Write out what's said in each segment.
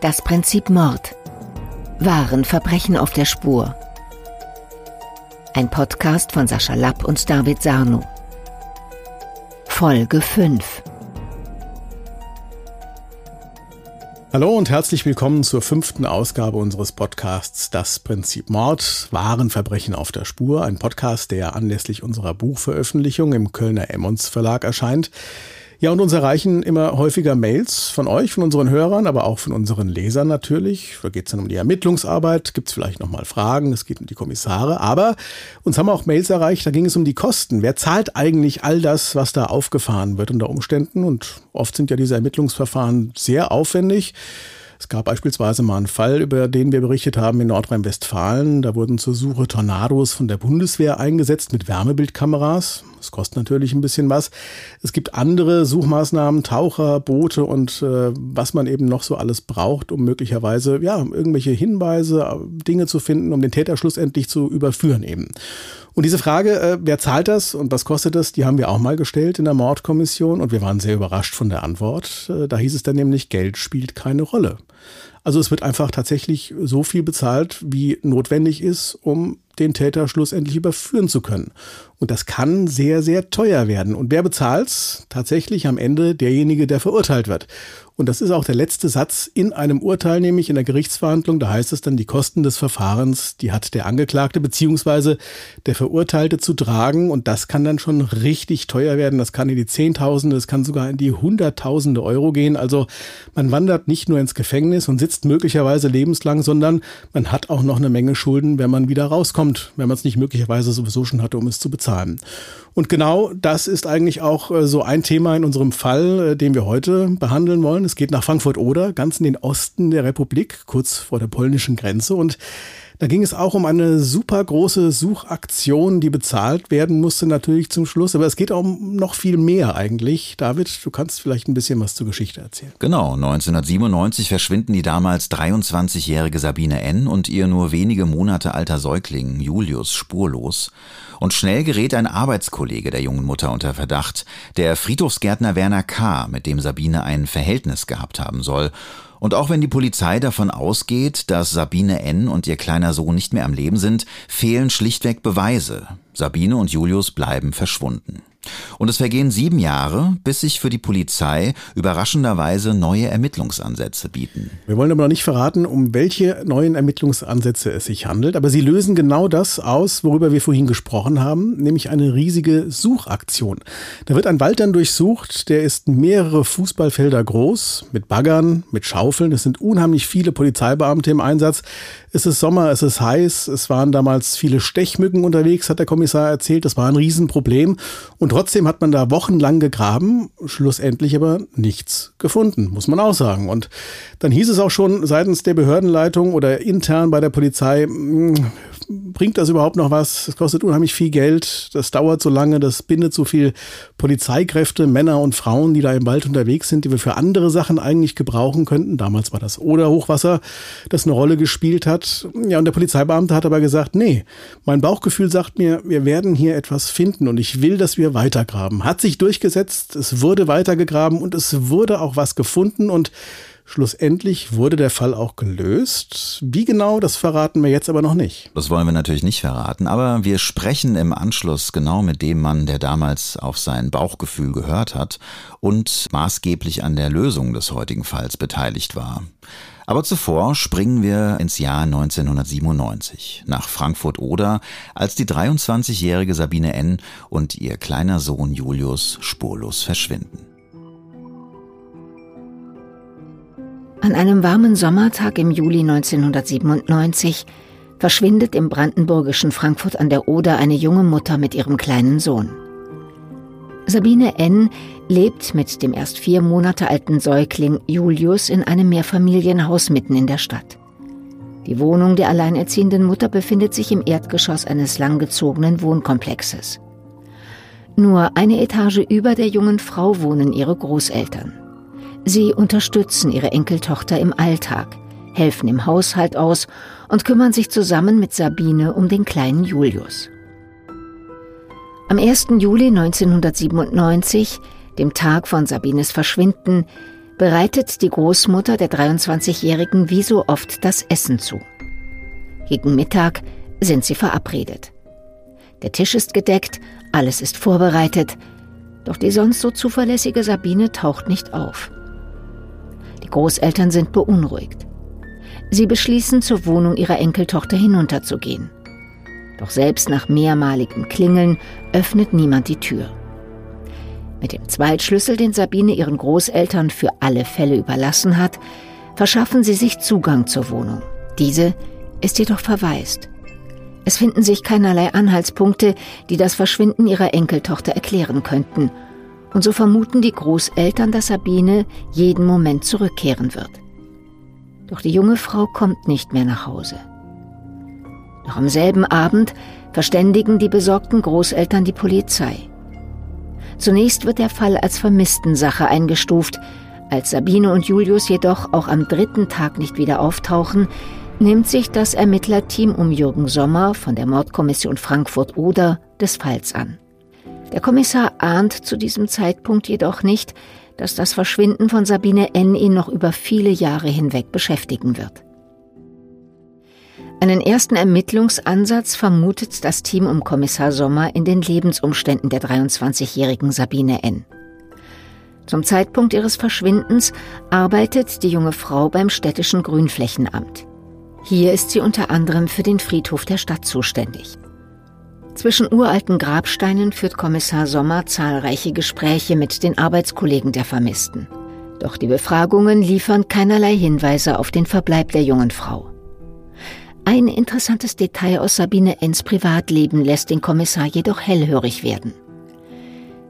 Das Prinzip Mord. Wahren Verbrechen auf der Spur. Ein Podcast von Sascha Lapp und David Sarno. Folge 5. Hallo und herzlich willkommen zur fünften Ausgabe unseres Podcasts Das Prinzip Mord, wahren Verbrechen auf der Spur. Ein Podcast, der anlässlich unserer Buchveröffentlichung im Kölner Emmons Verlag erscheint. Ja, und uns erreichen immer häufiger Mails von euch, von unseren Hörern, aber auch von unseren Lesern natürlich. Da geht es dann um die Ermittlungsarbeit, gibt es vielleicht nochmal Fragen, es geht um die Kommissare. Aber uns haben auch Mails erreicht, da ging es um die Kosten. Wer zahlt eigentlich all das, was da aufgefahren wird unter Umständen? Und oft sind ja diese Ermittlungsverfahren sehr aufwendig. Es gab beispielsweise mal einen Fall, über den wir berichtet haben in Nordrhein-Westfalen. Da wurden zur Suche Tornados von der Bundeswehr eingesetzt mit Wärmebildkameras. Das kostet natürlich ein bisschen was. Es gibt andere Suchmaßnahmen, Taucher, Boote und äh, was man eben noch so alles braucht, um möglicherweise ja irgendwelche Hinweise, Dinge zu finden, um den Täter schlussendlich zu überführen eben. Und diese Frage, äh, wer zahlt das und was kostet das, die haben wir auch mal gestellt in der Mordkommission und wir waren sehr überrascht von der Antwort. Äh, da hieß es dann nämlich, Geld spielt keine Rolle. Also es wird einfach tatsächlich so viel bezahlt, wie notwendig ist, um den Täter schlussendlich überführen zu können. Und das kann sehr, sehr teuer werden. Und wer bezahlt's? Tatsächlich am Ende derjenige, der verurteilt wird. Und das ist auch der letzte Satz in einem Urteil, nämlich in der Gerichtsverhandlung. Da heißt es dann, die Kosten des Verfahrens, die hat der Angeklagte beziehungsweise der Verurteilte zu tragen. Und das kann dann schon richtig teuer werden. Das kann in die Zehntausende, das kann sogar in die Hunderttausende Euro gehen. Also man wandert nicht nur ins Gefängnis und sitzt möglicherweise lebenslang, sondern man hat auch noch eine Menge Schulden, wenn man wieder rauskommt, wenn man es nicht möglicherweise sowieso schon hatte, um es zu bezahlen. Und genau das ist eigentlich auch äh, so ein Thema in unserem Fall, äh, den wir heute behandeln wollen. Es geht nach Frankfurt-Oder, ganz in den Osten der Republik, kurz vor der polnischen Grenze. Und da ging es auch um eine super große Suchaktion, die bezahlt werden musste natürlich zum Schluss. Aber es geht auch um noch viel mehr eigentlich. David, du kannst vielleicht ein bisschen was zur Geschichte erzählen. Genau, 1997 verschwinden die damals 23-jährige Sabine N. und ihr nur wenige Monate alter Säugling Julius spurlos. Und schnell gerät ein Arbeitskollege der jungen Mutter unter Verdacht, der Friedhofsgärtner Werner K., mit dem Sabine ein Verhältnis gehabt haben soll. Und auch wenn die Polizei davon ausgeht, dass Sabine N. und ihr kleiner Sohn nicht mehr am Leben sind, fehlen schlichtweg Beweise. Sabine und Julius bleiben verschwunden. Und es vergehen sieben Jahre, bis sich für die Polizei überraschenderweise neue Ermittlungsansätze bieten. Wir wollen aber noch nicht verraten, um welche neuen Ermittlungsansätze es sich handelt, aber sie lösen genau das aus, worüber wir vorhin gesprochen haben, nämlich eine riesige Suchaktion. Da wird ein Wald dann durchsucht, der ist mehrere Fußballfelder groß, mit Baggern, mit Schaufeln. Es sind unheimlich viele Polizeibeamte im Einsatz. Es ist Sommer, es ist heiß, es waren damals viele Stechmücken unterwegs, hat der Kommissar erzählt. Das war ein Riesenproblem. Und trotzdem hat man da wochenlang gegraben, schlussendlich aber nichts gefunden, muss man auch sagen. Und dann hieß es auch schon seitens der Behördenleitung oder intern bei der Polizei, hm, bringt das überhaupt noch was? Es kostet unheimlich viel Geld, das dauert so lange, das bindet so viel Polizeikräfte, Männer und Frauen, die da im Wald unterwegs sind, die wir für andere Sachen eigentlich gebrauchen könnten. Damals war das Oder-Hochwasser, das eine Rolle gespielt hat. Ja, und der Polizeibeamte hat aber gesagt, nee, mein Bauchgefühl sagt mir, wir werden hier etwas finden und ich will, dass wir weitergraben. Hat sich durchgesetzt, es wurde weitergegraben und es wurde auch was gefunden und Schlussendlich wurde der Fall auch gelöst. Wie genau, das verraten wir jetzt aber noch nicht. Das wollen wir natürlich nicht verraten, aber wir sprechen im Anschluss genau mit dem Mann, der damals auf sein Bauchgefühl gehört hat und maßgeblich an der Lösung des heutigen Falls beteiligt war. Aber zuvor springen wir ins Jahr 1997 nach Frankfurt-Oder, als die 23-jährige Sabine N. und ihr kleiner Sohn Julius spurlos verschwinden. An einem warmen Sommertag im Juli 1997 verschwindet im brandenburgischen Frankfurt an der Oder eine junge Mutter mit ihrem kleinen Sohn. Sabine N. lebt mit dem erst vier Monate alten Säugling Julius in einem Mehrfamilienhaus mitten in der Stadt. Die Wohnung der alleinerziehenden Mutter befindet sich im Erdgeschoss eines langgezogenen Wohnkomplexes. Nur eine Etage über der jungen Frau wohnen ihre Großeltern. Sie unterstützen ihre Enkeltochter im Alltag, helfen im Haushalt aus und kümmern sich zusammen mit Sabine um den kleinen Julius. Am 1. Juli 1997, dem Tag von Sabines Verschwinden, bereitet die Großmutter der 23-Jährigen wie so oft das Essen zu. Gegen Mittag sind sie verabredet. Der Tisch ist gedeckt, alles ist vorbereitet, doch die sonst so zuverlässige Sabine taucht nicht auf. Die Großeltern sind beunruhigt. Sie beschließen, zur Wohnung ihrer Enkeltochter hinunterzugehen. Doch selbst nach mehrmaligem Klingeln öffnet niemand die Tür. Mit dem Zweitschlüssel, den Sabine ihren Großeltern für alle Fälle überlassen hat, verschaffen sie sich Zugang zur Wohnung. Diese ist jedoch verwaist. Es finden sich keinerlei Anhaltspunkte, die das Verschwinden ihrer Enkeltochter erklären könnten. Und so vermuten die Großeltern, dass Sabine jeden Moment zurückkehren wird. Doch die junge Frau kommt nicht mehr nach Hause. Noch am selben Abend verständigen die besorgten Großeltern die Polizei. Zunächst wird der Fall als Vermisstensache eingestuft. Als Sabine und Julius jedoch auch am dritten Tag nicht wieder auftauchen, nimmt sich das Ermittlerteam um Jürgen Sommer von der Mordkommission Frankfurt-Oder des Falls an. Der Kommissar ahnt zu diesem Zeitpunkt jedoch nicht, dass das Verschwinden von Sabine N. ihn noch über viele Jahre hinweg beschäftigen wird. Einen ersten Ermittlungsansatz vermutet das Team um Kommissar Sommer in den Lebensumständen der 23-jährigen Sabine N. Zum Zeitpunkt ihres Verschwindens arbeitet die junge Frau beim städtischen Grünflächenamt. Hier ist sie unter anderem für den Friedhof der Stadt zuständig. Zwischen uralten Grabsteinen führt Kommissar Sommer zahlreiche Gespräche mit den Arbeitskollegen der Vermissten. Doch die Befragungen liefern keinerlei Hinweise auf den Verbleib der jungen Frau. Ein interessantes Detail aus Sabine Enns Privatleben lässt den Kommissar jedoch hellhörig werden.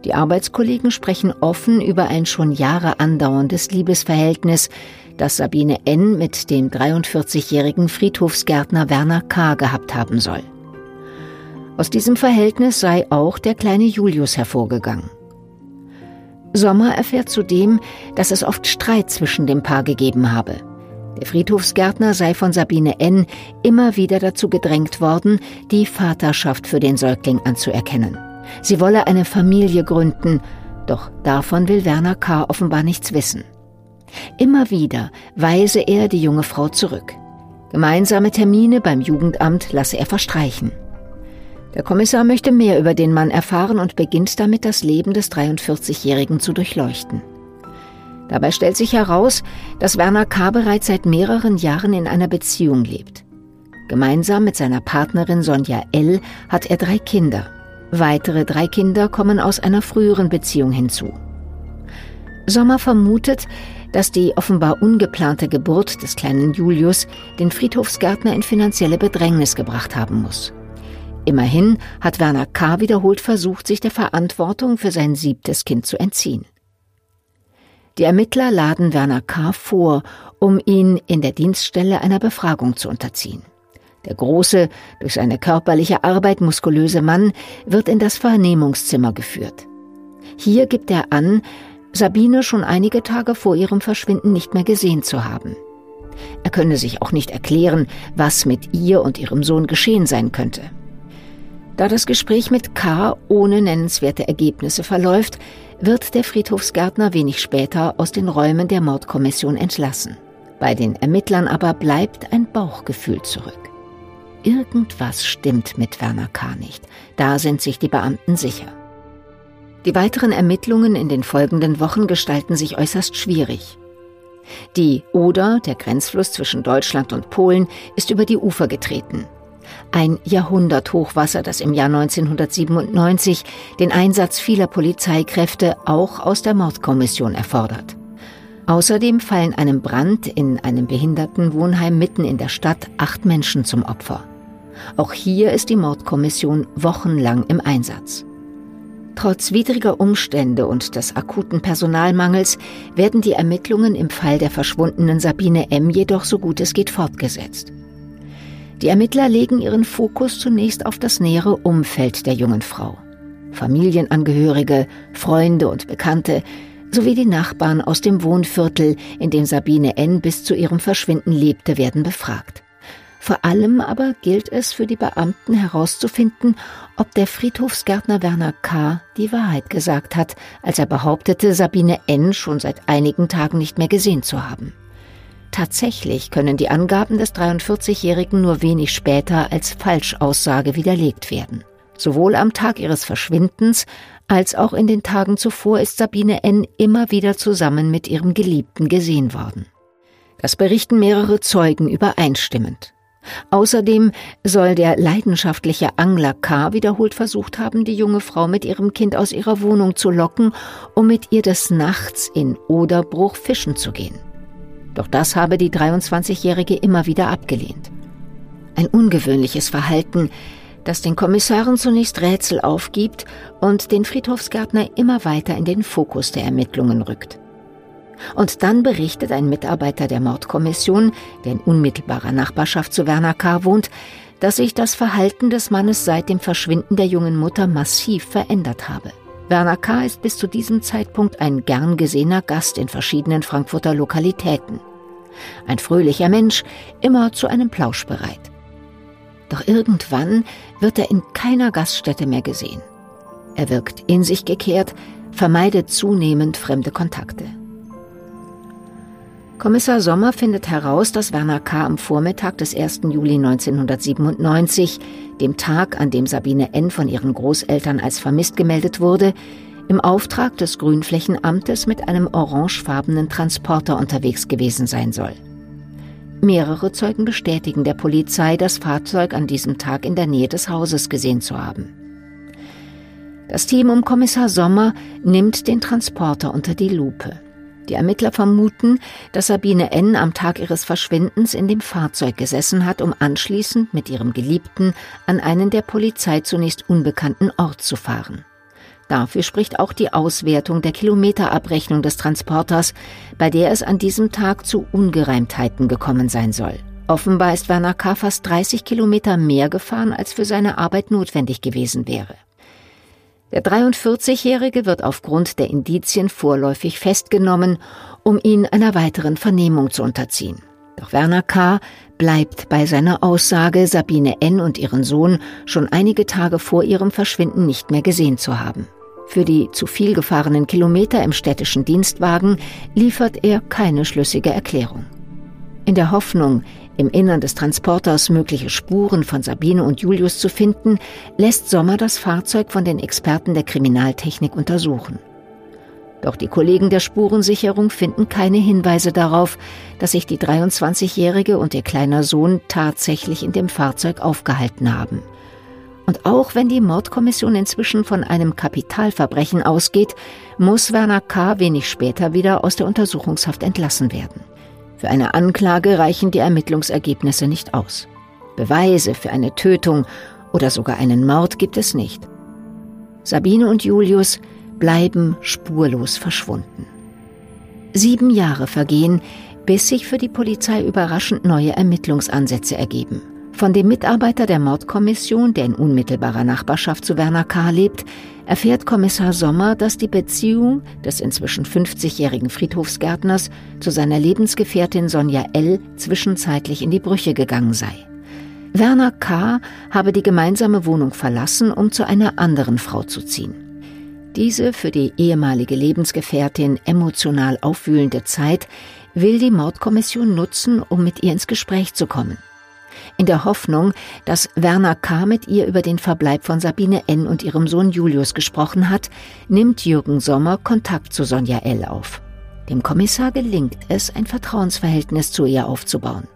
Die Arbeitskollegen sprechen offen über ein schon Jahre andauerndes Liebesverhältnis, das Sabine N. mit dem 43-jährigen Friedhofsgärtner Werner K. gehabt haben soll. Aus diesem Verhältnis sei auch der kleine Julius hervorgegangen. Sommer erfährt zudem, dass es oft Streit zwischen dem Paar gegeben habe. Der Friedhofsgärtner sei von Sabine N. immer wieder dazu gedrängt worden, die Vaterschaft für den Säugling anzuerkennen. Sie wolle eine Familie gründen, doch davon will Werner K. offenbar nichts wissen. Immer wieder weise er die junge Frau zurück. Gemeinsame Termine beim Jugendamt lasse er verstreichen. Der Kommissar möchte mehr über den Mann erfahren und beginnt damit, das Leben des 43-Jährigen zu durchleuchten. Dabei stellt sich heraus, dass Werner K. bereits seit mehreren Jahren in einer Beziehung lebt. Gemeinsam mit seiner Partnerin Sonja L. hat er drei Kinder. Weitere drei Kinder kommen aus einer früheren Beziehung hinzu. Sommer vermutet, dass die offenbar ungeplante Geburt des kleinen Julius den Friedhofsgärtner in finanzielle Bedrängnis gebracht haben muss. Immerhin hat Werner K. wiederholt versucht, sich der Verantwortung für sein siebtes Kind zu entziehen. Die Ermittler laden Werner K. vor, um ihn in der Dienststelle einer Befragung zu unterziehen. Der große, durch seine körperliche Arbeit muskulöse Mann wird in das Vernehmungszimmer geführt. Hier gibt er an, Sabine schon einige Tage vor ihrem Verschwinden nicht mehr gesehen zu haben. Er könne sich auch nicht erklären, was mit ihr und ihrem Sohn geschehen sein könnte. Da das Gespräch mit K. ohne nennenswerte Ergebnisse verläuft, wird der Friedhofsgärtner wenig später aus den Räumen der Mordkommission entlassen. Bei den Ermittlern aber bleibt ein Bauchgefühl zurück. Irgendwas stimmt mit Werner K. nicht. Da sind sich die Beamten sicher. Die weiteren Ermittlungen in den folgenden Wochen gestalten sich äußerst schwierig. Die Oder, der Grenzfluss zwischen Deutschland und Polen, ist über die Ufer getreten. Ein Jahrhunderthochwasser, das im Jahr 1997 den Einsatz vieler Polizeikräfte auch aus der Mordkommission erfordert. Außerdem fallen einem Brand in einem Behindertenwohnheim mitten in der Stadt acht Menschen zum Opfer. Auch hier ist die Mordkommission wochenlang im Einsatz. Trotz widriger Umstände und des akuten Personalmangels werden die Ermittlungen im Fall der verschwundenen Sabine M. jedoch so gut es geht fortgesetzt. Die Ermittler legen ihren Fokus zunächst auf das nähere Umfeld der jungen Frau. Familienangehörige, Freunde und Bekannte sowie die Nachbarn aus dem Wohnviertel, in dem Sabine N. bis zu ihrem Verschwinden lebte, werden befragt. Vor allem aber gilt es für die Beamten herauszufinden, ob der Friedhofsgärtner Werner K. die Wahrheit gesagt hat, als er behauptete, Sabine N. schon seit einigen Tagen nicht mehr gesehen zu haben. Tatsächlich können die Angaben des 43-Jährigen nur wenig später als Falschaussage widerlegt werden. Sowohl am Tag ihres Verschwindens als auch in den Tagen zuvor ist Sabine N. immer wieder zusammen mit ihrem Geliebten gesehen worden. Das berichten mehrere Zeugen übereinstimmend. Außerdem soll der leidenschaftliche Angler K. wiederholt versucht haben, die junge Frau mit ihrem Kind aus ihrer Wohnung zu locken, um mit ihr des Nachts in Oderbruch fischen zu gehen. Doch das habe die 23-Jährige immer wieder abgelehnt. Ein ungewöhnliches Verhalten, das den Kommissaren zunächst Rätsel aufgibt und den Friedhofsgärtner immer weiter in den Fokus der Ermittlungen rückt. Und dann berichtet ein Mitarbeiter der Mordkommission, der in unmittelbarer Nachbarschaft zu Werner K. wohnt, dass sich das Verhalten des Mannes seit dem Verschwinden der jungen Mutter massiv verändert habe. Werner K. ist bis zu diesem Zeitpunkt ein gern gesehener Gast in verschiedenen Frankfurter Lokalitäten. Ein fröhlicher Mensch, immer zu einem Plausch bereit. Doch irgendwann wird er in keiner Gaststätte mehr gesehen. Er wirkt in sich gekehrt, vermeidet zunehmend fremde Kontakte. Kommissar Sommer findet heraus, dass Werner K. am Vormittag des 1. Juli 1997, dem Tag, an dem Sabine N. von ihren Großeltern als vermisst gemeldet wurde, im Auftrag des Grünflächenamtes mit einem orangefarbenen Transporter unterwegs gewesen sein soll. Mehrere Zeugen bestätigen der Polizei, das Fahrzeug an diesem Tag in der Nähe des Hauses gesehen zu haben. Das Team um Kommissar Sommer nimmt den Transporter unter die Lupe. Die Ermittler vermuten, dass Sabine N. am Tag ihres Verschwindens in dem Fahrzeug gesessen hat, um anschließend mit ihrem Geliebten an einen der Polizei zunächst unbekannten Ort zu fahren. Dafür spricht auch die Auswertung der Kilometerabrechnung des Transporters, bei der es an diesem Tag zu Ungereimtheiten gekommen sein soll. Offenbar ist Werner K. fast 30 Kilometer mehr gefahren, als für seine Arbeit notwendig gewesen wäre. Der 43-Jährige wird aufgrund der Indizien vorläufig festgenommen, um ihn einer weiteren Vernehmung zu unterziehen. Doch Werner K. bleibt bei seiner Aussage, Sabine N. und ihren Sohn schon einige Tage vor ihrem Verschwinden nicht mehr gesehen zu haben. Für die zu viel gefahrenen Kilometer im städtischen Dienstwagen liefert er keine schlüssige Erklärung. In der Hoffnung, im Innern des Transporters mögliche Spuren von Sabine und Julius zu finden, lässt Sommer das Fahrzeug von den Experten der Kriminaltechnik untersuchen. Doch die Kollegen der Spurensicherung finden keine Hinweise darauf, dass sich die 23-Jährige und ihr kleiner Sohn tatsächlich in dem Fahrzeug aufgehalten haben. Und auch wenn die Mordkommission inzwischen von einem Kapitalverbrechen ausgeht, muss Werner K. wenig später wieder aus der Untersuchungshaft entlassen werden. Für eine Anklage reichen die Ermittlungsergebnisse nicht aus. Beweise für eine Tötung oder sogar einen Mord gibt es nicht. Sabine und Julius bleiben spurlos verschwunden. Sieben Jahre vergehen, bis sich für die Polizei überraschend neue Ermittlungsansätze ergeben. Von dem Mitarbeiter der Mordkommission, der in unmittelbarer Nachbarschaft zu Werner K. lebt, erfährt Kommissar Sommer, dass die Beziehung des inzwischen 50-jährigen Friedhofsgärtners zu seiner Lebensgefährtin Sonja L. zwischenzeitlich in die Brüche gegangen sei. Werner K. habe die gemeinsame Wohnung verlassen, um zu einer anderen Frau zu ziehen. Diese für die ehemalige Lebensgefährtin emotional aufwühlende Zeit will die Mordkommission nutzen, um mit ihr ins Gespräch zu kommen in der Hoffnung, dass Werner K. mit ihr über den Verbleib von Sabine N. und ihrem Sohn Julius gesprochen hat, nimmt Jürgen Sommer Kontakt zu Sonja L. auf. Dem Kommissar gelingt es, ein Vertrauensverhältnis zu ihr aufzubauen.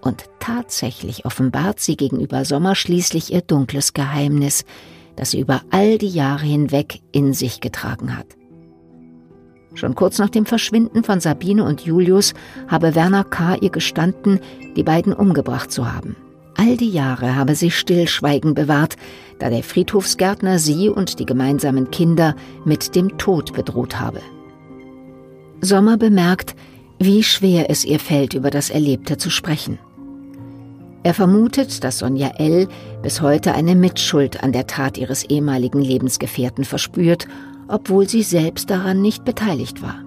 Und tatsächlich offenbart sie gegenüber Sommer schließlich ihr dunkles Geheimnis, das sie über all die Jahre hinweg in sich getragen hat. Schon kurz nach dem Verschwinden von Sabine und Julius habe Werner K. ihr gestanden, die beiden umgebracht zu haben. All die Jahre habe sie Stillschweigen bewahrt, da der Friedhofsgärtner sie und die gemeinsamen Kinder mit dem Tod bedroht habe. Sommer bemerkt, wie schwer es ihr fällt, über das Erlebte zu sprechen. Er vermutet, dass Sonja L. bis heute eine Mitschuld an der Tat ihres ehemaligen Lebensgefährten verspürt obwohl sie selbst daran nicht beteiligt war.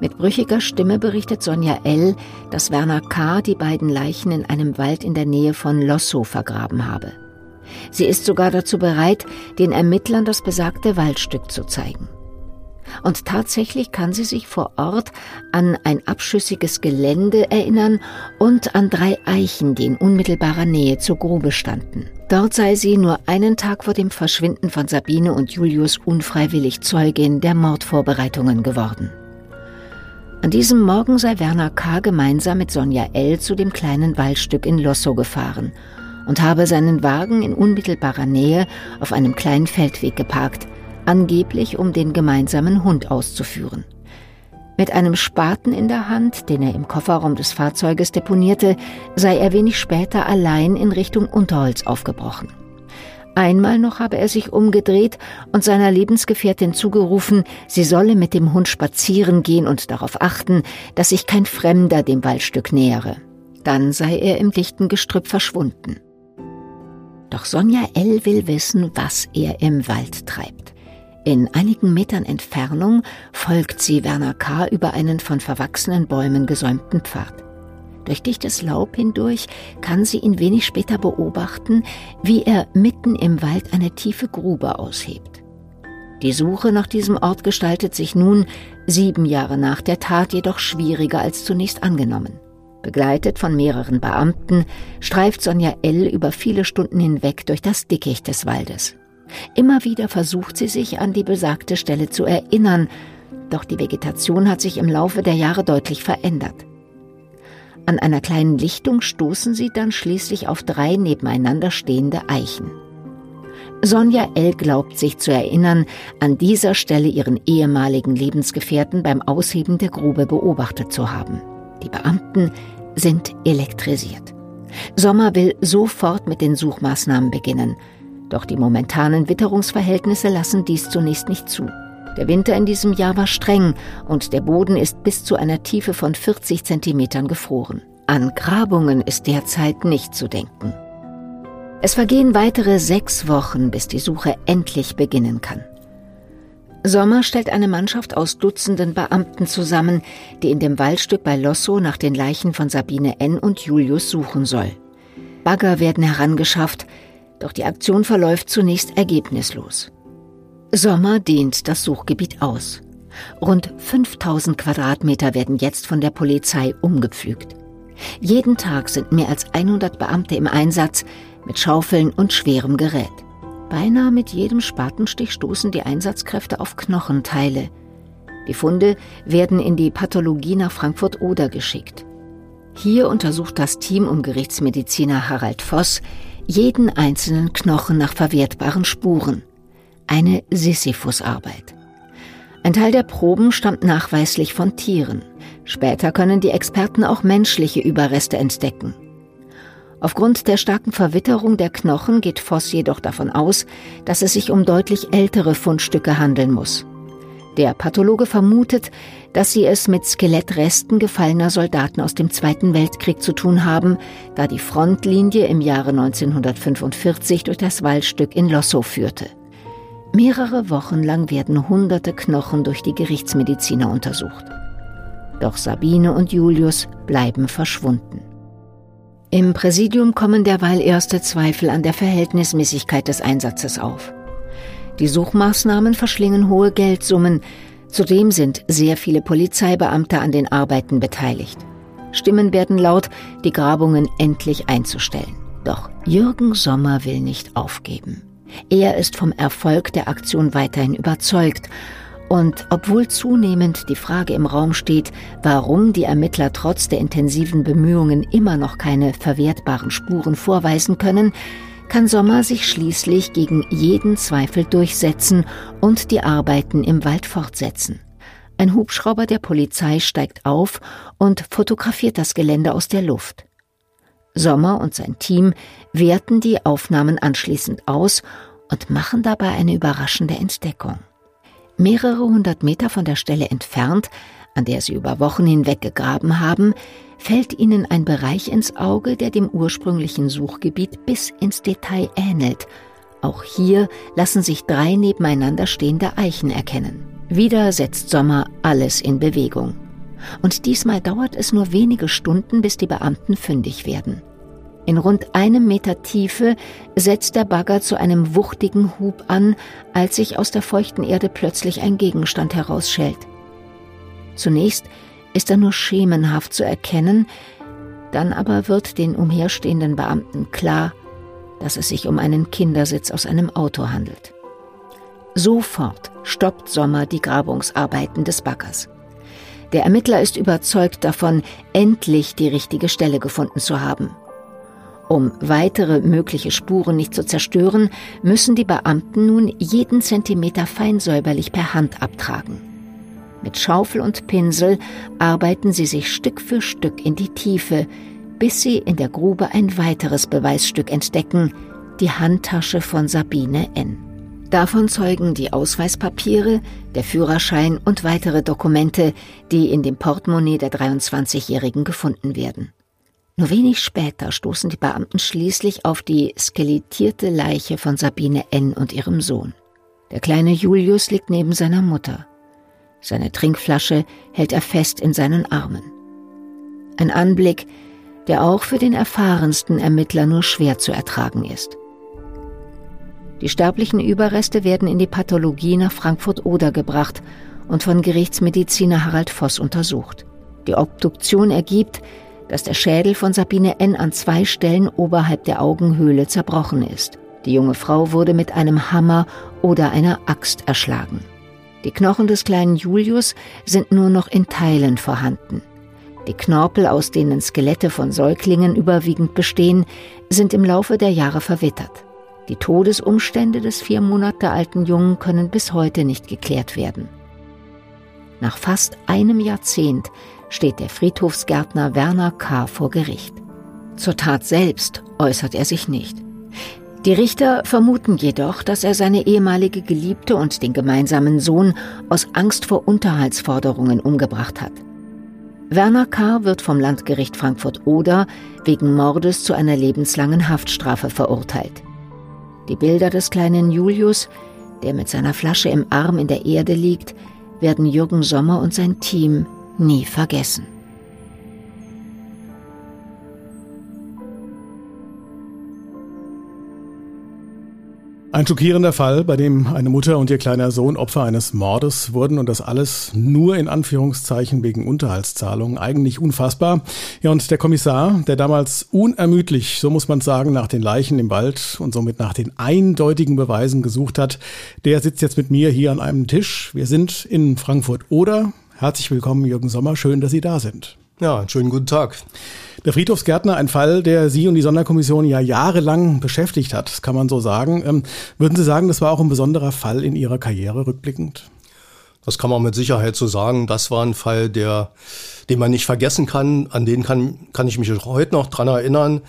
Mit brüchiger Stimme berichtet Sonja L., dass Werner K. die beiden Leichen in einem Wald in der Nähe von Lossow vergraben habe. Sie ist sogar dazu bereit, den Ermittlern das besagte Waldstück zu zeigen. Und tatsächlich kann sie sich vor Ort an ein abschüssiges Gelände erinnern und an drei Eichen, die in unmittelbarer Nähe zur Grube standen. Dort sei sie nur einen Tag vor dem Verschwinden von Sabine und Julius unfreiwillig Zeugin der Mordvorbereitungen geworden. An diesem Morgen sei Werner K. gemeinsam mit Sonja L. zu dem kleinen Waldstück in Lossow gefahren und habe seinen Wagen in unmittelbarer Nähe auf einem kleinen Feldweg geparkt, angeblich um den gemeinsamen Hund auszuführen. Mit einem Spaten in der Hand, den er im Kofferraum des Fahrzeuges deponierte, sei er wenig später allein in Richtung Unterholz aufgebrochen. Einmal noch habe er sich umgedreht und seiner Lebensgefährtin zugerufen, sie solle mit dem Hund spazieren gehen und darauf achten, dass sich kein Fremder dem Waldstück nähere. Dann sei er im dichten Gestrüpp verschwunden. Doch Sonja L. will wissen, was er im Wald treibt. In einigen Metern Entfernung folgt sie Werner K. über einen von verwachsenen Bäumen gesäumten Pfad. Durch dichtes Laub hindurch kann sie ihn wenig später beobachten, wie er mitten im Wald eine tiefe Grube aushebt. Die Suche nach diesem Ort gestaltet sich nun, sieben Jahre nach der Tat, jedoch schwieriger als zunächst angenommen. Begleitet von mehreren Beamten streift Sonja L. über viele Stunden hinweg durch das Dickicht des Waldes. Immer wieder versucht sie sich an die besagte Stelle zu erinnern, doch die Vegetation hat sich im Laufe der Jahre deutlich verändert. An einer kleinen Lichtung stoßen sie dann schließlich auf drei nebeneinander stehende Eichen. Sonja L. glaubt sich zu erinnern, an dieser Stelle ihren ehemaligen Lebensgefährten beim Ausheben der Grube beobachtet zu haben. Die Beamten sind elektrisiert. Sommer will sofort mit den Suchmaßnahmen beginnen. Doch die momentanen Witterungsverhältnisse lassen dies zunächst nicht zu. Der Winter in diesem Jahr war streng und der Boden ist bis zu einer Tiefe von 40 Zentimetern gefroren. An Grabungen ist derzeit nicht zu denken. Es vergehen weitere sechs Wochen, bis die Suche endlich beginnen kann. Sommer stellt eine Mannschaft aus Dutzenden Beamten zusammen, die in dem Waldstück bei Lossow nach den Leichen von Sabine N. und Julius suchen soll. Bagger werden herangeschafft, doch die Aktion verläuft zunächst ergebnislos. Sommer dehnt das Suchgebiet aus. Rund 5000 Quadratmeter werden jetzt von der Polizei umgepflügt. Jeden Tag sind mehr als 100 Beamte im Einsatz mit Schaufeln und schwerem Gerät. Beinahe mit jedem Spatenstich stoßen die Einsatzkräfte auf Knochenteile. Die Funde werden in die Pathologie nach Frankfurt-Oder geschickt. Hier untersucht das Team um Gerichtsmediziner Harald Voss jeden einzelnen Knochen nach verwertbaren Spuren. Eine Sisyphusarbeit. Ein Teil der Proben stammt nachweislich von Tieren. Später können die Experten auch menschliche Überreste entdecken. Aufgrund der starken Verwitterung der Knochen geht Voss jedoch davon aus, dass es sich um deutlich ältere Fundstücke handeln muss. Der Pathologe vermutet, dass sie es mit Skelettresten gefallener Soldaten aus dem Zweiten Weltkrieg zu tun haben, da die Frontlinie im Jahre 1945 durch das Waldstück in Lossow führte. Mehrere Wochen lang werden hunderte Knochen durch die Gerichtsmediziner untersucht. Doch Sabine und Julius bleiben verschwunden. Im Präsidium kommen derweil erste Zweifel an der Verhältnismäßigkeit des Einsatzes auf. Die Suchmaßnahmen verschlingen hohe Geldsummen, zudem sind sehr viele Polizeibeamte an den Arbeiten beteiligt. Stimmen werden laut, die Grabungen endlich einzustellen. Doch Jürgen Sommer will nicht aufgeben. Er ist vom Erfolg der Aktion weiterhin überzeugt und obwohl zunehmend die Frage im Raum steht, warum die Ermittler trotz der intensiven Bemühungen immer noch keine verwertbaren Spuren vorweisen können, kann Sommer sich schließlich gegen jeden Zweifel durchsetzen und die Arbeiten im Wald fortsetzen. Ein Hubschrauber der Polizei steigt auf und fotografiert das Gelände aus der Luft. Sommer und sein Team werten die Aufnahmen anschließend aus und machen dabei eine überraschende Entdeckung. Mehrere hundert Meter von der Stelle entfernt, an der sie über Wochen hinweg gegraben haben, fällt ihnen ein Bereich ins Auge, der dem ursprünglichen Suchgebiet bis ins Detail ähnelt. Auch hier lassen sich drei nebeneinander stehende Eichen erkennen. Wieder setzt Sommer alles in Bewegung. Und diesmal dauert es nur wenige Stunden, bis die Beamten fündig werden. In rund einem Meter Tiefe setzt der Bagger zu einem wuchtigen Hub an, als sich aus der feuchten Erde plötzlich ein Gegenstand herausschält. Zunächst ist er nur schemenhaft zu erkennen, dann aber wird den umherstehenden Beamten klar, dass es sich um einen Kindersitz aus einem Auto handelt. Sofort stoppt Sommer die Grabungsarbeiten des Baggers. Der Ermittler ist überzeugt davon, endlich die richtige Stelle gefunden zu haben. Um weitere mögliche Spuren nicht zu zerstören, müssen die Beamten nun jeden Zentimeter feinsäuberlich per Hand abtragen. Mit Schaufel und Pinsel arbeiten sie sich Stück für Stück in die Tiefe, bis sie in der Grube ein weiteres Beweisstück entdecken, die Handtasche von Sabine N. Davon zeugen die Ausweispapiere, der Führerschein und weitere Dokumente, die in dem Portemonnaie der 23-Jährigen gefunden werden. Nur wenig später stoßen die Beamten schließlich auf die skelettierte Leiche von Sabine N. und ihrem Sohn. Der kleine Julius liegt neben seiner Mutter. Seine Trinkflasche hält er fest in seinen Armen. Ein Anblick, der auch für den erfahrensten Ermittler nur schwer zu ertragen ist. Die sterblichen Überreste werden in die Pathologie nach Frankfurt-Oder gebracht und von Gerichtsmediziner Harald Voss untersucht. Die Obduktion ergibt, dass der Schädel von Sabine N. an zwei Stellen oberhalb der Augenhöhle zerbrochen ist. Die junge Frau wurde mit einem Hammer oder einer Axt erschlagen. Die Knochen des kleinen Julius sind nur noch in Teilen vorhanden. Die Knorpel, aus denen Skelette von Säuglingen überwiegend bestehen, sind im Laufe der Jahre verwittert. Die Todesumstände des vier Monate alten Jungen können bis heute nicht geklärt werden. Nach fast einem Jahrzehnt steht der Friedhofsgärtner Werner K. vor Gericht. Zur Tat selbst äußert er sich nicht. Die Richter vermuten jedoch, dass er seine ehemalige Geliebte und den gemeinsamen Sohn aus Angst vor Unterhaltsforderungen umgebracht hat. Werner K. wird vom Landgericht Frankfurt-Oder wegen Mordes zu einer lebenslangen Haftstrafe verurteilt. Die Bilder des kleinen Julius, der mit seiner Flasche im Arm in der Erde liegt, werden Jürgen Sommer und sein Team nie vergessen. Ein schockierender Fall, bei dem eine Mutter und ihr kleiner Sohn Opfer eines Mordes wurden und das alles nur in Anführungszeichen wegen Unterhaltszahlungen. Eigentlich unfassbar. Ja, und der Kommissar, der damals unermüdlich, so muss man sagen, nach den Leichen im Wald und somit nach den eindeutigen Beweisen gesucht hat, der sitzt jetzt mit mir hier an einem Tisch. Wir sind in Frankfurt-Oder. Herzlich willkommen, Jürgen Sommer. Schön, dass Sie da sind. Ja, einen schönen guten Tag. Der Friedhofsgärtner, ein Fall, der Sie und die Sonderkommission ja jahrelang beschäftigt hat, kann man so sagen. Ähm, würden Sie sagen, das war auch ein besonderer Fall in Ihrer Karriere rückblickend? Das kann man mit Sicherheit so sagen. Das war ein Fall, der, den man nicht vergessen kann. An den kann, kann ich mich heute noch dran erinnern.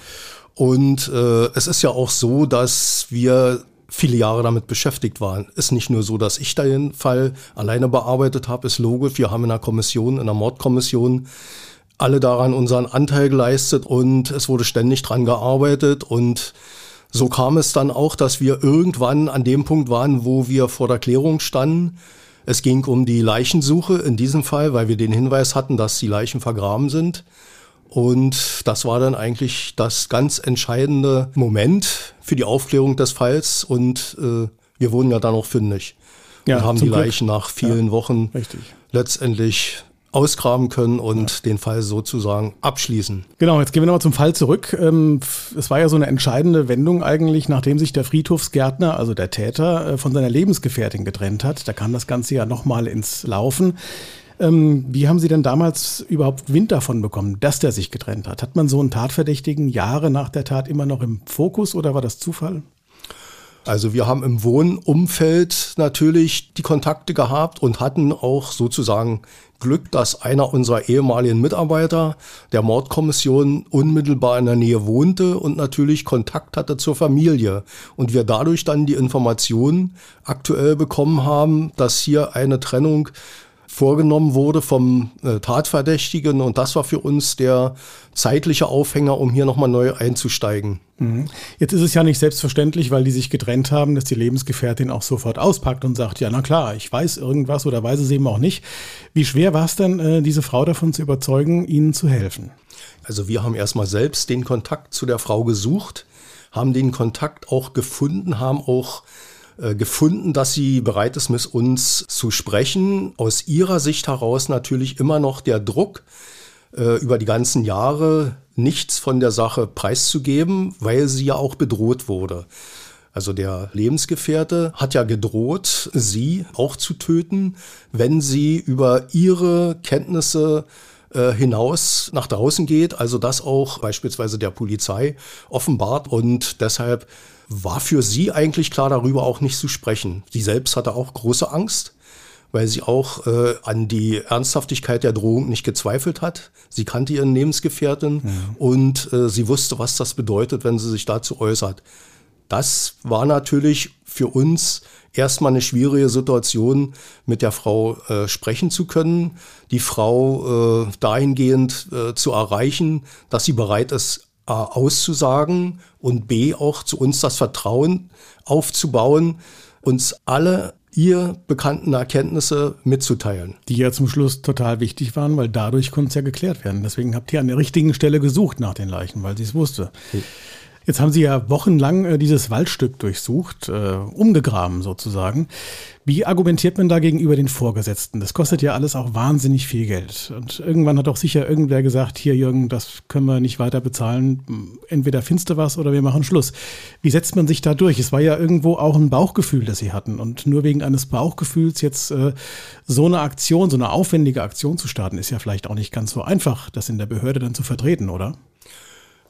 Und äh, es ist ja auch so, dass wir viele Jahre damit beschäftigt waren. Ist nicht nur so, dass ich den Fall alleine bearbeitet habe, ist logisch. Wir haben in der Kommission, in der Mordkommission alle daran unseren Anteil geleistet und es wurde ständig dran gearbeitet und so kam es dann auch, dass wir irgendwann an dem Punkt waren, wo wir vor der Klärung standen. Es ging um die Leichensuche in diesem Fall, weil wir den Hinweis hatten, dass die Leichen vergraben sind. Und das war dann eigentlich das ganz entscheidende Moment für die Aufklärung des Falls und äh, wir wurden ja dann auch fündig. Ja, und haben die Leichen Glück. nach vielen ja, Wochen richtig. letztendlich ausgraben können und ja. den Fall sozusagen abschließen. Genau, jetzt gehen wir nochmal zum Fall zurück. Ähm, es war ja so eine entscheidende Wendung eigentlich, nachdem sich der Friedhofsgärtner, also der Täter, äh, von seiner Lebensgefährtin getrennt hat. Da kam das Ganze ja nochmal ins Laufen. Ähm, wie haben Sie denn damals überhaupt Wind davon bekommen, dass der sich getrennt hat? Hat man so einen Tatverdächtigen Jahre nach der Tat immer noch im Fokus oder war das Zufall? Also wir haben im Wohnumfeld natürlich die Kontakte gehabt und hatten auch sozusagen Glück, dass einer unserer ehemaligen Mitarbeiter der Mordkommission unmittelbar in der Nähe wohnte und natürlich Kontakt hatte zur Familie. Und wir dadurch dann die Information aktuell bekommen haben, dass hier eine Trennung vorgenommen wurde vom äh, Tatverdächtigen. Und das war für uns der zeitliche Aufhänger, um hier nochmal neu einzusteigen. Mhm. Jetzt ist es ja nicht selbstverständlich, weil die sich getrennt haben, dass die Lebensgefährtin auch sofort auspackt und sagt, ja, na klar, ich weiß irgendwas oder weiß es eben auch nicht. Wie schwer war es denn, äh, diese Frau davon zu überzeugen, ihnen zu helfen? Also wir haben erstmal selbst den Kontakt zu der Frau gesucht, haben den Kontakt auch gefunden, haben auch gefunden, dass sie bereit ist, mit uns zu sprechen. Aus ihrer Sicht heraus natürlich immer noch der Druck, äh, über die ganzen Jahre nichts von der Sache preiszugeben, weil sie ja auch bedroht wurde. Also der Lebensgefährte hat ja gedroht, sie auch zu töten, wenn sie über ihre Kenntnisse äh, hinaus nach draußen geht, also das auch beispielsweise der Polizei offenbart und deshalb war für sie eigentlich klar darüber auch nicht zu sprechen. Sie selbst hatte auch große Angst, weil sie auch äh, an die Ernsthaftigkeit der Drohung nicht gezweifelt hat. Sie kannte ihren Lebensgefährten ja. und äh, sie wusste, was das bedeutet, wenn sie sich dazu äußert. Das war natürlich für uns erstmal eine schwierige Situation, mit der Frau äh, sprechen zu können, die Frau äh, dahingehend äh, zu erreichen, dass sie bereit ist, A auszusagen und B auch zu uns das Vertrauen aufzubauen, uns alle ihr bekannten Erkenntnisse mitzuteilen. Die ja zum Schluss total wichtig waren, weil dadurch konnte es ja geklärt werden. Deswegen habt ihr an der richtigen Stelle gesucht nach den Leichen, weil sie es wusste. Okay. Jetzt haben Sie ja wochenlang äh, dieses Waldstück durchsucht, äh, umgegraben sozusagen. Wie argumentiert man da gegenüber den Vorgesetzten? Das kostet ja alles auch wahnsinnig viel Geld. Und irgendwann hat auch sicher irgendwer gesagt, hier Jürgen, das können wir nicht weiter bezahlen. Entweder findest du was oder wir machen Schluss. Wie setzt man sich da durch? Es war ja irgendwo auch ein Bauchgefühl, das Sie hatten. Und nur wegen eines Bauchgefühls jetzt äh, so eine Aktion, so eine aufwendige Aktion zu starten, ist ja vielleicht auch nicht ganz so einfach, das in der Behörde dann zu vertreten, oder?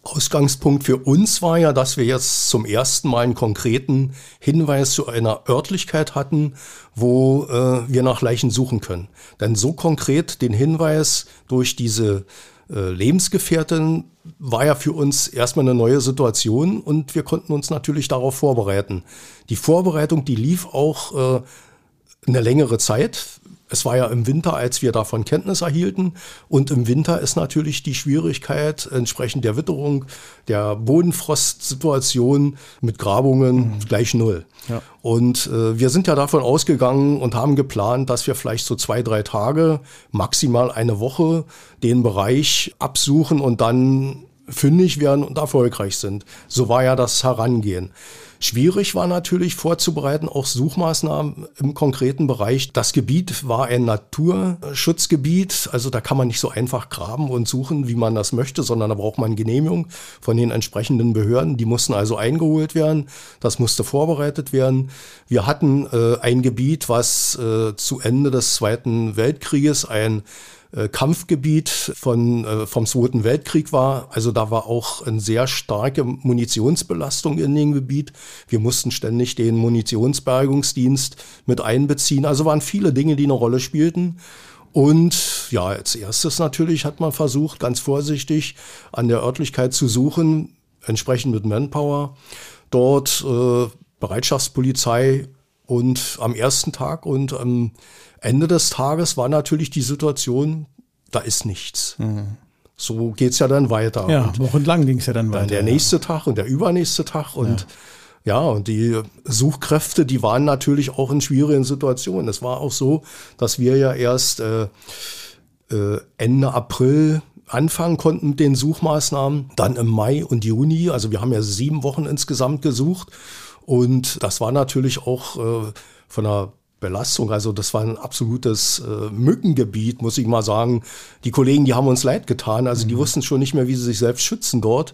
Ausgangspunkt für uns war ja, dass wir jetzt zum ersten Mal einen konkreten Hinweis zu einer Örtlichkeit hatten, wo äh, wir nach Leichen suchen können. Denn so konkret den Hinweis durch diese äh, Lebensgefährtin war ja für uns erstmal eine neue Situation und wir konnten uns natürlich darauf vorbereiten. Die Vorbereitung, die lief auch äh, eine längere Zeit. Es war ja im Winter, als wir davon Kenntnis erhielten. Und im Winter ist natürlich die Schwierigkeit entsprechend der Witterung, der Bodenfrostsituation mit Grabungen mhm. gleich null. Ja. Und äh, wir sind ja davon ausgegangen und haben geplant, dass wir vielleicht so zwei, drei Tage, maximal eine Woche den Bereich absuchen und dann fündig werden und erfolgreich sind. So war ja das Herangehen. Schwierig war natürlich vorzubereiten, auch Suchmaßnahmen im konkreten Bereich. Das Gebiet war ein Naturschutzgebiet, also da kann man nicht so einfach graben und suchen, wie man das möchte, sondern da braucht man Genehmigung von den entsprechenden Behörden. Die mussten also eingeholt werden, das musste vorbereitet werden. Wir hatten äh, ein Gebiet, was äh, zu Ende des Zweiten Weltkrieges ein äh, Kampfgebiet von, äh, vom Zweiten Weltkrieg war. Also da war auch eine sehr starke Munitionsbelastung in dem Gebiet. Wir mussten ständig den Munitionsbergungsdienst mit einbeziehen. Also waren viele Dinge, die eine Rolle spielten. Und ja, als erstes natürlich hat man versucht, ganz vorsichtig an der Örtlichkeit zu suchen, entsprechend mit Manpower. Dort äh, Bereitschaftspolizei und am ersten Tag und am Ende des Tages war natürlich die Situation, da ist nichts. Mhm. So geht's ja dann weiter. Ja, und wochenlang ging's ja dann weiter. Dann der nächste ja. Tag und der übernächste Tag und ja. ja, und die Suchkräfte, die waren natürlich auch in schwierigen Situationen. Es war auch so, dass wir ja erst äh, äh, Ende April anfangen konnten mit den Suchmaßnahmen, dann im Mai und Juni. Also wir haben ja sieben Wochen insgesamt gesucht und das war natürlich auch äh, von der Belastung. Also das war ein absolutes äh, Mückengebiet, muss ich mal sagen. Die Kollegen, die haben uns leid getan. Also mhm. die wussten schon nicht mehr, wie sie sich selbst schützen dort.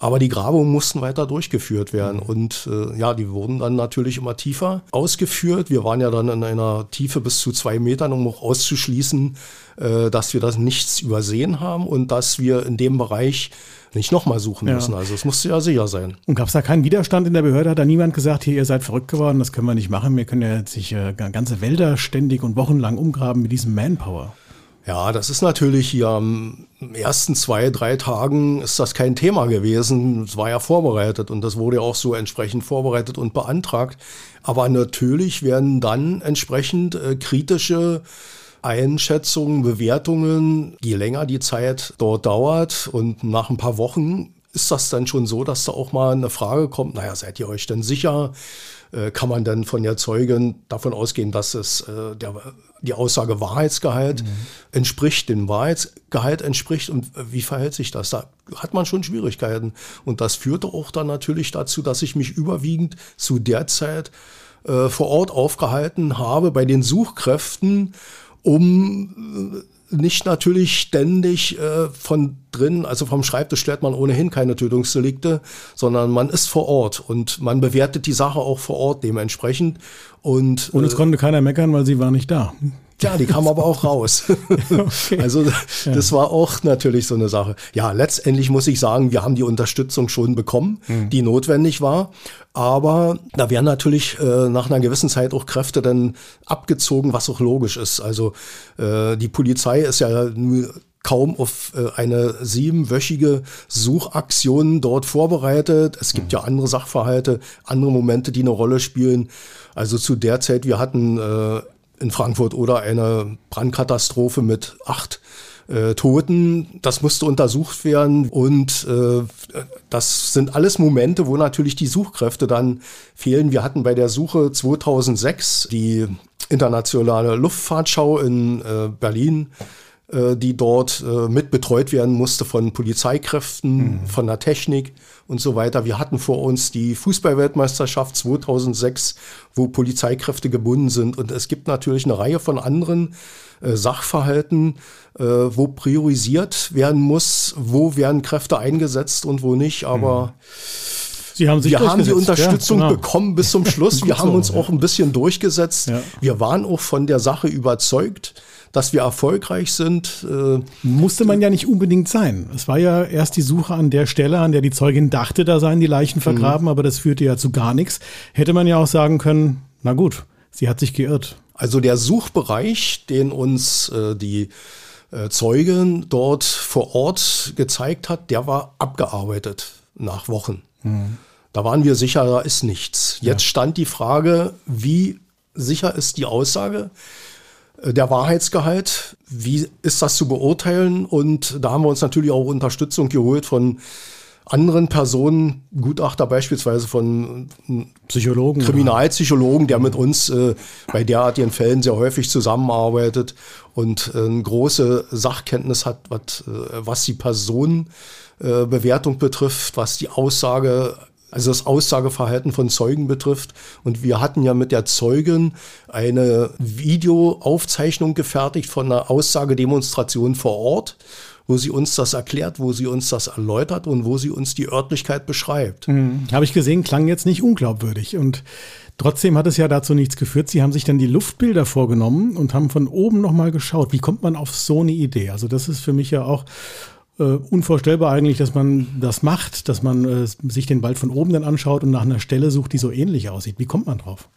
Aber die Grabungen mussten weiter durchgeführt werden. Mhm. Und äh, ja, die wurden dann natürlich immer tiefer ausgeführt. Wir waren ja dann in einer Tiefe bis zu zwei Metern, um auch auszuschließen, äh, dass wir das nichts übersehen haben und dass wir in dem Bereich nicht nochmal suchen ja. müssen. Also es musste ja sicher sein. Und gab es da keinen Widerstand in der Behörde? Hat da niemand gesagt, hier, ihr seid verrückt geworden, das können wir nicht machen. Wir können ja jetzt sich äh, ganze Wälder ständig und wochenlang umgraben mit diesem Manpower. Ja, das ist natürlich hier am ersten zwei, drei Tagen ist das kein Thema gewesen. Es war ja vorbereitet und das wurde auch so entsprechend vorbereitet und beantragt. Aber natürlich werden dann entsprechend äh, kritische Einschätzungen, Bewertungen, je länger die Zeit dort dauert und nach ein paar Wochen ist das dann schon so, dass da auch mal eine Frage kommt, naja, seid ihr euch denn sicher? Äh, kann man denn von der Zeugin davon ausgehen, dass es äh, der, die Aussage Wahrheitsgehalt mhm. entspricht, dem Wahrheitsgehalt entspricht und wie verhält sich das? Da hat man schon Schwierigkeiten. Und das führte auch dann natürlich dazu, dass ich mich überwiegend zu der Zeit äh, vor Ort aufgehalten habe bei den Suchkräften, um äh, nicht natürlich ständig äh, von drin, also vom Schreibtisch stellt man ohnehin keine Tötungsdelikte, sondern man ist vor Ort und man bewertet die Sache auch vor Ort dementsprechend. Und, und es äh, konnte keiner meckern, weil sie war nicht da. Ja, die kam aber auch raus. okay. Also das war auch natürlich so eine Sache. Ja, letztendlich muss ich sagen, wir haben die Unterstützung schon bekommen, mhm. die notwendig war. Aber da werden natürlich äh, nach einer gewissen Zeit auch Kräfte dann abgezogen, was auch logisch ist. Also äh, die Polizei ist ja kaum auf äh, eine siebenwöchige Suchaktion dort vorbereitet. Es gibt mhm. ja andere Sachverhalte, andere Momente, die eine Rolle spielen. Also zu der Zeit, wir hatten äh, in Frankfurt oder eine Brandkatastrophe mit acht äh, Toten. Das musste untersucht werden und äh, das sind alles Momente, wo natürlich die Suchkräfte dann fehlen. Wir hatten bei der Suche 2006 die internationale Luftfahrtschau in äh, Berlin die dort äh, mit betreut werden musste von Polizeikräften, mhm. von der Technik und so weiter. Wir hatten vor uns die Fußballweltmeisterschaft 2006, wo Polizeikräfte gebunden sind. Und es gibt natürlich eine Reihe von anderen äh, Sachverhalten, äh, wo priorisiert werden muss, wo werden Kräfte eingesetzt und wo nicht. Aber mhm. Sie haben sich wir haben die Unterstützung ja, genau. bekommen bis zum Schluss. Wir haben uns auch ein bisschen durchgesetzt. Ja. Wir waren auch von der Sache überzeugt dass wir erfolgreich sind. Äh, Musste man ja nicht unbedingt sein. Es war ja erst die Suche an der Stelle, an der die Zeugin dachte, da seien die Leichen vergraben, mhm. aber das führte ja zu gar nichts. Hätte man ja auch sagen können, na gut, sie hat sich geirrt. Also der Suchbereich, den uns äh, die äh, Zeugin dort vor Ort gezeigt hat, der war abgearbeitet nach Wochen. Mhm. Da waren wir sicher, da ist nichts. Jetzt ja. stand die Frage, wie sicher ist die Aussage? Äh, der Wahrheitsgehalt, wie ist das zu beurteilen? Und da haben wir uns natürlich auch Unterstützung geholt von anderen Personen, Gutachter beispielsweise von äh, Psychologen, Kriminalpsychologen, der mit uns äh, bei derartigen Fällen sehr häufig zusammenarbeitet und äh, eine große Sachkenntnis hat, was, äh, was die Personenbewertung betrifft, was die Aussage also das Aussageverhalten von Zeugen betrifft. Und wir hatten ja mit der Zeugin eine Videoaufzeichnung gefertigt von einer Aussagedemonstration vor Ort wo sie uns das erklärt, wo sie uns das erläutert und wo sie uns die Örtlichkeit beschreibt. Mhm. Habe ich gesehen, klang jetzt nicht unglaubwürdig. Und trotzdem hat es ja dazu nichts geführt. Sie haben sich dann die Luftbilder vorgenommen und haben von oben nochmal geschaut. Wie kommt man auf so eine Idee? Also das ist für mich ja auch äh, unvorstellbar eigentlich, dass man das macht, dass man äh, sich den Wald von oben dann anschaut und nach einer Stelle sucht, die so ähnlich aussieht. Wie kommt man drauf?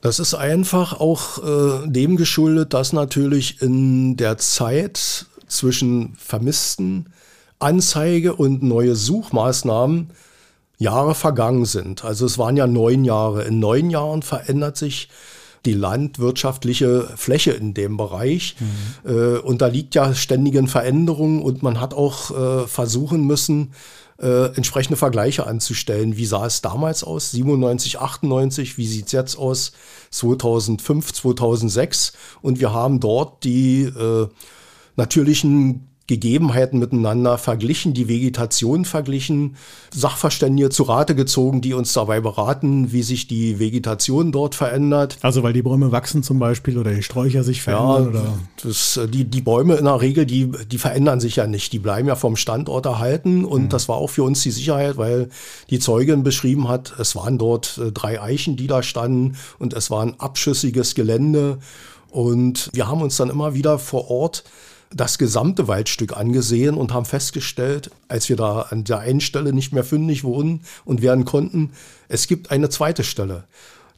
Das ist einfach auch äh, dem geschuldet, dass natürlich in der Zeit zwischen vermissten Anzeige und neue Suchmaßnahmen Jahre vergangen sind. Also es waren ja neun Jahre. In neun Jahren verändert sich die landwirtschaftliche Fläche in dem Bereich. Mhm. Äh, unterliegt ja ständigen Veränderungen und man hat auch äh, versuchen müssen, äh, entsprechende Vergleiche anzustellen. Wie sah es damals aus? 97, 98, wie sieht es jetzt aus? 2005, 2006. Und wir haben dort die äh, natürlichen Gegebenheiten miteinander verglichen, die Vegetation verglichen, Sachverständige zu Rate gezogen, die uns dabei beraten, wie sich die Vegetation dort verändert. Also weil die Bäume wachsen zum Beispiel oder die Sträucher sich verändern? Ja, oder? Das, die, die Bäume in der Regel, die, die verändern sich ja nicht. Die bleiben ja vom Standort erhalten und mhm. das war auch für uns die Sicherheit, weil die Zeugin beschrieben hat, es waren dort äh, drei Eichen, die da standen und es war ein abschüssiges Gelände und wir haben uns dann immer wieder vor Ort das gesamte Waldstück angesehen und haben festgestellt, als wir da an der einen Stelle nicht mehr fündig wurden und werden konnten, es gibt eine zweite Stelle.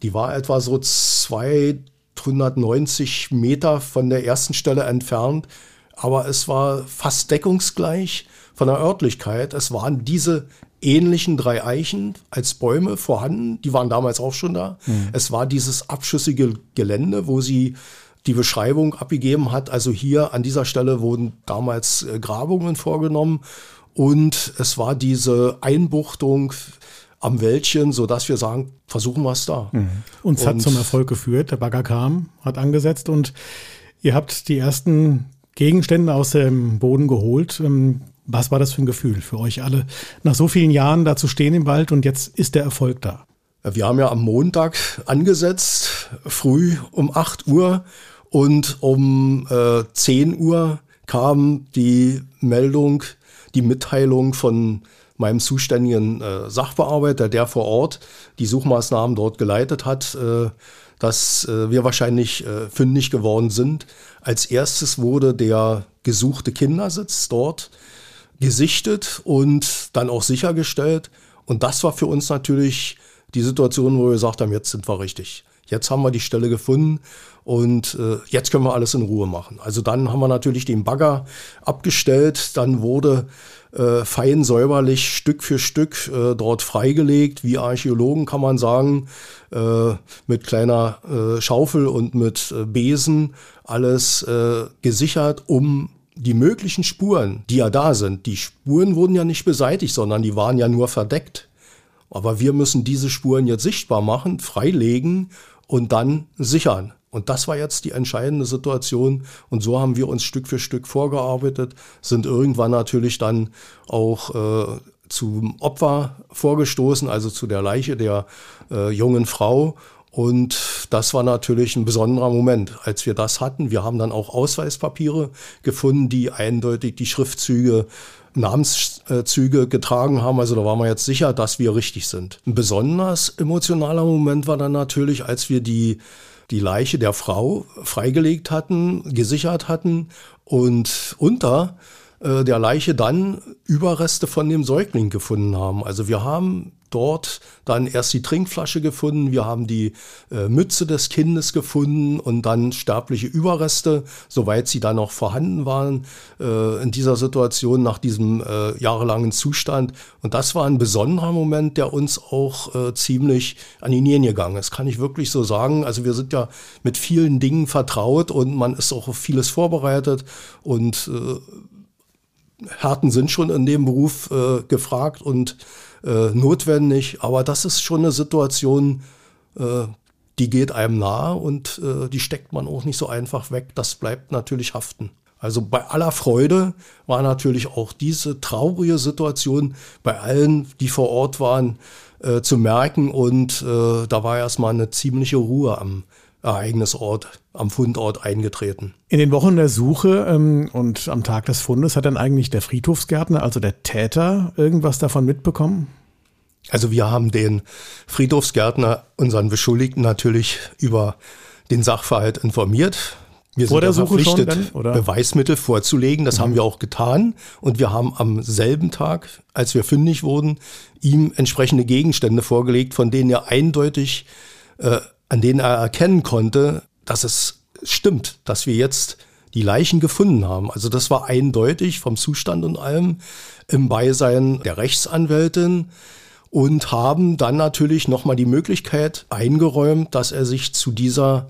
Die war etwa so 290 Meter von der ersten Stelle entfernt, aber es war fast deckungsgleich von der Örtlichkeit. Es waren diese ähnlichen drei Eichen als Bäume vorhanden, die waren damals auch schon da. Mhm. Es war dieses abschüssige Gelände, wo sie die Beschreibung abgegeben hat. Also hier an dieser Stelle wurden damals äh, Grabungen vorgenommen und es war diese Einbuchtung am Wäldchen, sodass wir sagen, versuchen wir es da. Mhm. Und es hat zum Erfolg geführt. Der Bagger kam, hat angesetzt und ihr habt die ersten Gegenstände aus dem Boden geholt. Ähm, was war das für ein Gefühl für euch alle, nach so vielen Jahren da zu stehen im Wald und jetzt ist der Erfolg da? Wir haben ja am Montag angesetzt, früh um 8 Uhr und um äh, 10 Uhr kam die Meldung, die Mitteilung von meinem zuständigen äh, Sachbearbeiter, der vor Ort die Suchmaßnahmen dort geleitet hat, äh, dass äh, wir wahrscheinlich äh, fündig geworden sind. Als erstes wurde der gesuchte Kindersitz dort gesichtet und dann auch sichergestellt. Und das war für uns natürlich die Situation, wo wir gesagt haben, jetzt sind wir richtig. Jetzt haben wir die Stelle gefunden und äh, jetzt können wir alles in Ruhe machen. Also dann haben wir natürlich den Bagger abgestellt, dann wurde äh, fein säuberlich Stück für Stück äh, dort freigelegt, wie Archäologen kann man sagen, äh, mit kleiner äh, Schaufel und mit äh, Besen alles äh, gesichert, um die möglichen Spuren, die ja da sind, die Spuren wurden ja nicht beseitigt, sondern die waren ja nur verdeckt. Aber wir müssen diese Spuren jetzt sichtbar machen, freilegen und dann sichern. Und das war jetzt die entscheidende Situation. Und so haben wir uns Stück für Stück vorgearbeitet, sind irgendwann natürlich dann auch äh, zum Opfer vorgestoßen, also zu der Leiche der äh, jungen Frau. Und das war natürlich ein besonderer Moment, als wir das hatten. Wir haben dann auch Ausweispapiere gefunden, die eindeutig die Schriftzüge Namenszüge getragen haben. Also da waren wir jetzt sicher, dass wir richtig sind. Ein besonders emotionaler Moment war dann natürlich, als wir die, die Leiche der Frau freigelegt hatten, gesichert hatten und unter äh, der Leiche dann Überreste von dem Säugling gefunden haben. Also wir haben dort dann erst die Trinkflasche gefunden, wir haben die äh, Mütze des Kindes gefunden und dann sterbliche Überreste, soweit sie dann noch vorhanden waren äh, in dieser Situation nach diesem äh, jahrelangen Zustand. Und das war ein besonderer Moment, der uns auch äh, ziemlich an die Nieren gegangen ist, kann ich wirklich so sagen. Also wir sind ja mit vielen Dingen vertraut und man ist auch auf vieles vorbereitet und äh, Härten sind schon in dem Beruf äh, gefragt und äh, notwendig, aber das ist schon eine Situation, äh, die geht einem nahe und äh, die steckt man auch nicht so einfach weg. Das bleibt natürlich haften. Also bei aller Freude war natürlich auch diese traurige Situation bei allen, die vor Ort waren, äh, zu merken und äh, da war erstmal eine ziemliche Ruhe am Ereignisort, am Fundort eingetreten. In den Wochen der Suche ähm, und am Tag des Fundes hat dann eigentlich der Friedhofsgärtner, also der Täter, irgendwas davon mitbekommen? Also wir haben den Friedhofsgärtner, unseren Beschuldigten natürlich über den Sachverhalt informiert. Wir Vor sind der Suche verpflichtet, dann, oder? Beweismittel vorzulegen. Das mhm. haben wir auch getan. Und wir haben am selben Tag, als wir fündig wurden, ihm entsprechende Gegenstände vorgelegt, von denen er eindeutig äh, an denen er erkennen konnte, dass es stimmt, dass wir jetzt die Leichen gefunden haben. Also das war eindeutig vom Zustand und allem im Beisein der Rechtsanwältin und haben dann natürlich nochmal die Möglichkeit eingeräumt, dass er sich zu dieser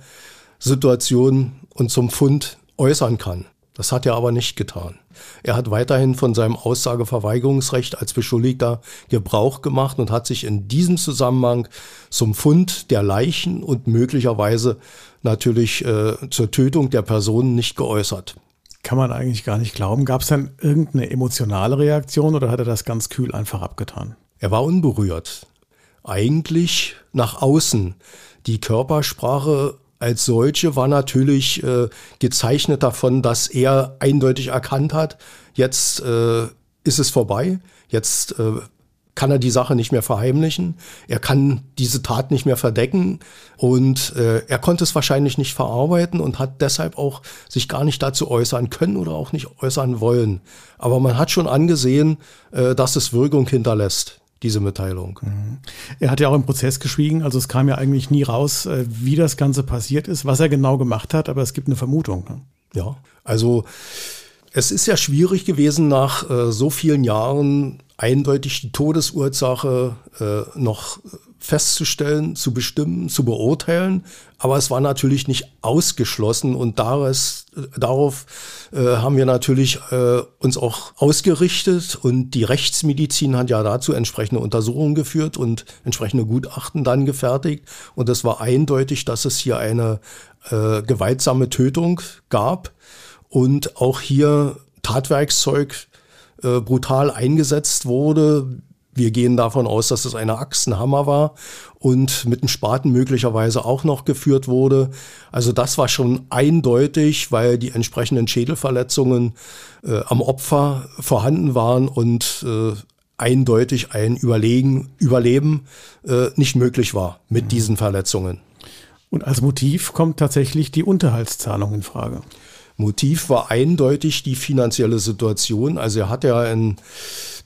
Situation und zum Fund äußern kann. Das hat er aber nicht getan. Er hat weiterhin von seinem Aussageverweigerungsrecht als Beschuldigter Gebrauch gemacht und hat sich in diesem Zusammenhang zum Fund der Leichen und möglicherweise natürlich äh, zur Tötung der Personen nicht geäußert. Kann man eigentlich gar nicht glauben. Gab es dann irgendeine emotionale Reaktion oder hat er das ganz kühl einfach abgetan? Er war unberührt. Eigentlich nach außen. Die Körpersprache als solche war natürlich äh, gezeichnet davon, dass er eindeutig erkannt hat, jetzt äh, ist es vorbei, jetzt äh, kann er die Sache nicht mehr verheimlichen, er kann diese Tat nicht mehr verdecken und äh, er konnte es wahrscheinlich nicht verarbeiten und hat deshalb auch sich gar nicht dazu äußern können oder auch nicht äußern wollen. Aber man hat schon angesehen, äh, dass es Wirkung hinterlässt diese Mitteilung. Mhm. Er hat ja auch im Prozess geschwiegen, also es kam ja eigentlich nie raus, äh, wie das Ganze passiert ist, was er genau gemacht hat, aber es gibt eine Vermutung. Ne? Ja, also Es ist ja schwierig gewesen, nach äh, so vielen Jahren eindeutig die Todesursache äh, noch festzustellen, zu bestimmen, zu beurteilen. Aber es war natürlich nicht ausgeschlossen und daraus, darauf äh, haben wir natürlich äh, uns auch ausgerichtet und die Rechtsmedizin hat ja dazu entsprechende Untersuchungen geführt und entsprechende Gutachten dann gefertigt. Und es war eindeutig, dass es hier eine äh, gewaltsame Tötung gab und auch hier Tatwerkszeug äh, brutal eingesetzt wurde. Wir gehen davon aus, dass es eine Achsenhammer war und mit einem Spaten möglicherweise auch noch geführt wurde. Also das war schon eindeutig, weil die entsprechenden Schädelverletzungen äh, am Opfer vorhanden waren und äh, eindeutig ein Überlegen, Überleben äh, nicht möglich war mit mhm. diesen Verletzungen. Und als Motiv kommt tatsächlich die Unterhaltszahlung in Frage. Motiv war eindeutig die finanzielle Situation. Also er hat ja in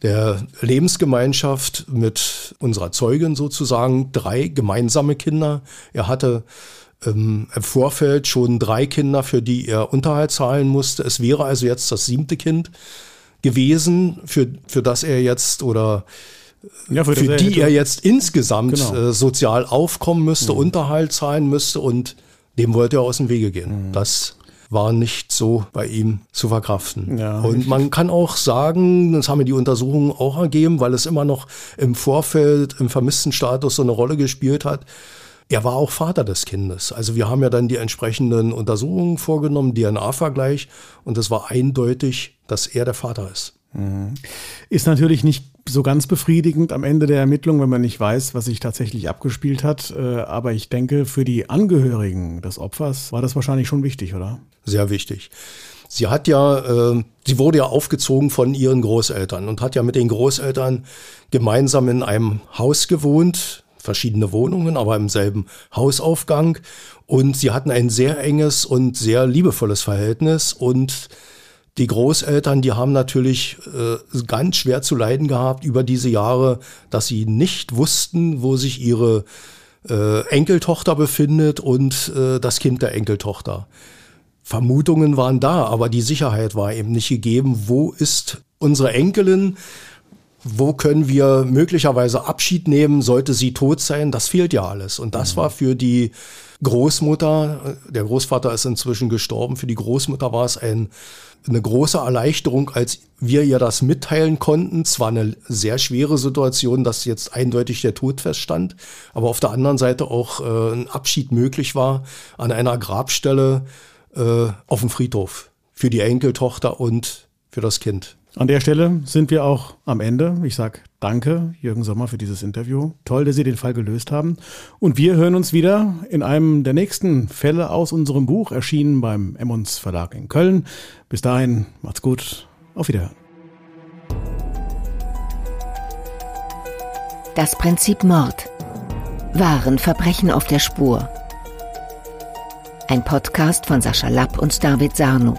der Lebensgemeinschaft mit unserer Zeugin sozusagen drei gemeinsame Kinder. Er hatte ähm, im Vorfeld schon drei Kinder, für die er Unterhalt zahlen musste. Es wäre also jetzt das siebte Kind gewesen, für, für das er jetzt oder ja, für, für die er jetzt insgesamt genau. äh, sozial aufkommen müsste, mhm. Unterhalt zahlen müsste und dem wollte er aus dem Wege gehen. Mhm. Das war nicht so bei ihm zu verkraften. Ja, und man kann auch sagen, das haben mir die Untersuchungen auch ergeben, weil es immer noch im Vorfeld im vermissten Status so eine Rolle gespielt hat. Er war auch Vater des Kindes. Also wir haben ja dann die entsprechenden Untersuchungen vorgenommen, DNA-Vergleich, und es war eindeutig, dass er der Vater ist. Mhm. Ist natürlich nicht so ganz befriedigend am Ende der Ermittlung, wenn man nicht weiß, was sich tatsächlich abgespielt hat. Äh, aber ich denke, für die Angehörigen des Opfers war das wahrscheinlich schon wichtig, oder? Sehr wichtig. Sie hat ja, äh, sie wurde ja aufgezogen von ihren Großeltern und hat ja mit den Großeltern gemeinsam in einem Haus gewohnt, verschiedene Wohnungen, aber im selben Hausaufgang. Und sie hatten ein sehr enges und sehr liebevolles Verhältnis und die Großeltern, die haben natürlich äh, ganz schwer zu leiden gehabt über diese Jahre, dass sie nicht wussten, wo sich ihre äh, Enkeltochter befindet und äh, das Kind der Enkeltochter. Vermutungen waren da, aber die Sicherheit war eben nicht gegeben. Wo ist unsere Enkelin? Wo können wir möglicherweise Abschied nehmen, sollte sie tot sein? Das fehlt ja alles. Und das mhm. war für die Großmutter, der Großvater ist inzwischen gestorben, für die Großmutter war es ein eine große Erleichterung, als wir ihr das mitteilen konnten. Zwar eine sehr schwere Situation, dass jetzt eindeutig der Tod feststand, aber auf der anderen Seite auch äh, ein Abschied möglich war an einer Grabstelle äh, auf dem Friedhof für die Enkeltochter und für das Kind. An der Stelle sind wir auch am Ende. Ich sage danke, Jürgen Sommer, für dieses Interview. Toll, dass Sie den Fall gelöst haben. Und wir hören uns wieder in einem der nächsten Fälle aus unserem Buch, erschienen beim Emmons Verlag in Köln. Bis dahin, macht's gut. Auf Wiederhören. Das Prinzip Mord. Wahren Verbrechen auf der Spur. Ein Podcast von Sascha Lapp und David Sarno.